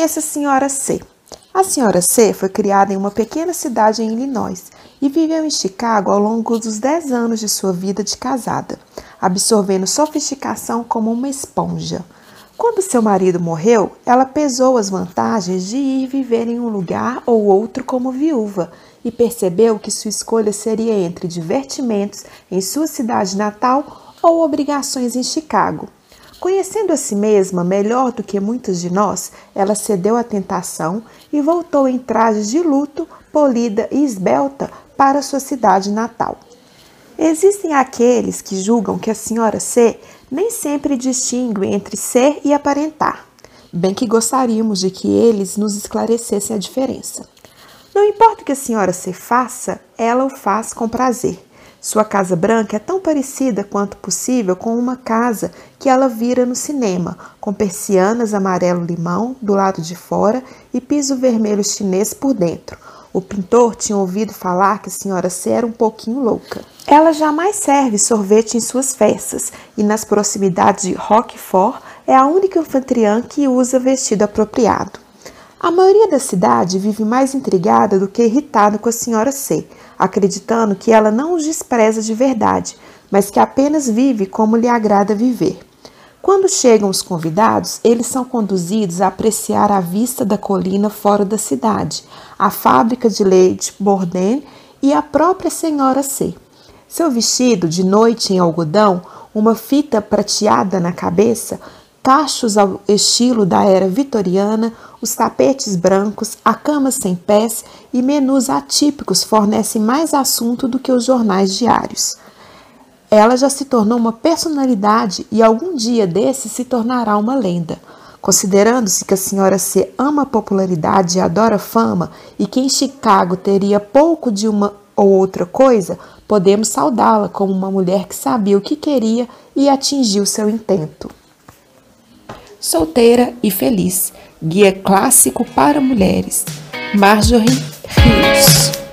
Conheça a senhora C. A senhora C foi criada em uma pequena cidade em Illinois e viveu em Chicago ao longo dos 10 anos de sua vida de casada, absorvendo sofisticação como uma esponja. Quando seu marido morreu, ela pesou as vantagens de ir viver em um lugar ou outro como viúva e percebeu que sua escolha seria entre divertimentos em sua cidade natal ou obrigações em Chicago. Conhecendo a si mesma melhor do que muitos de nós, ela cedeu à tentação e voltou em trajes de luto, polida e esbelta para sua cidade natal. Existem aqueles que julgam que a senhora C nem sempre distingue entre ser e aparentar, bem que gostaríamos de que eles nos esclarecessem a diferença. Não importa o que a senhora C faça, ela o faz com prazer. Sua casa branca é tão parecida quanto possível com uma casa que ela vira no cinema, com persianas amarelo-limão do lado de fora e piso vermelho chinês por dentro. O pintor tinha ouvido falar que a senhora C era um pouquinho louca. Ela jamais serve sorvete em suas festas e nas proximidades de Roquefort é a única anfitriã que usa vestido apropriado. A maioria da cidade vive mais intrigada do que irritada com a senhora C, acreditando que ela não os despreza de verdade, mas que apenas vive como lhe agrada viver. Quando chegam os convidados, eles são conduzidos a apreciar a vista da colina fora da cidade, a fábrica de leite Bourdain e a própria senhora C. Seu vestido de noite em algodão, uma fita prateada na cabeça, cachos ao estilo da era vitoriana, os tapetes brancos, a cama sem pés e menus atípicos fornecem mais assunto do que os jornais diários. Ela já se tornou uma personalidade e algum dia desse se tornará uma lenda. Considerando-se que a senhora C ama popularidade e adora fama e que em Chicago teria pouco de uma ou outra coisa, podemos saudá-la como uma mulher que sabia o que queria e atingiu seu intento. Solteira e Feliz, guia clássico para mulheres. Marjorie Rios.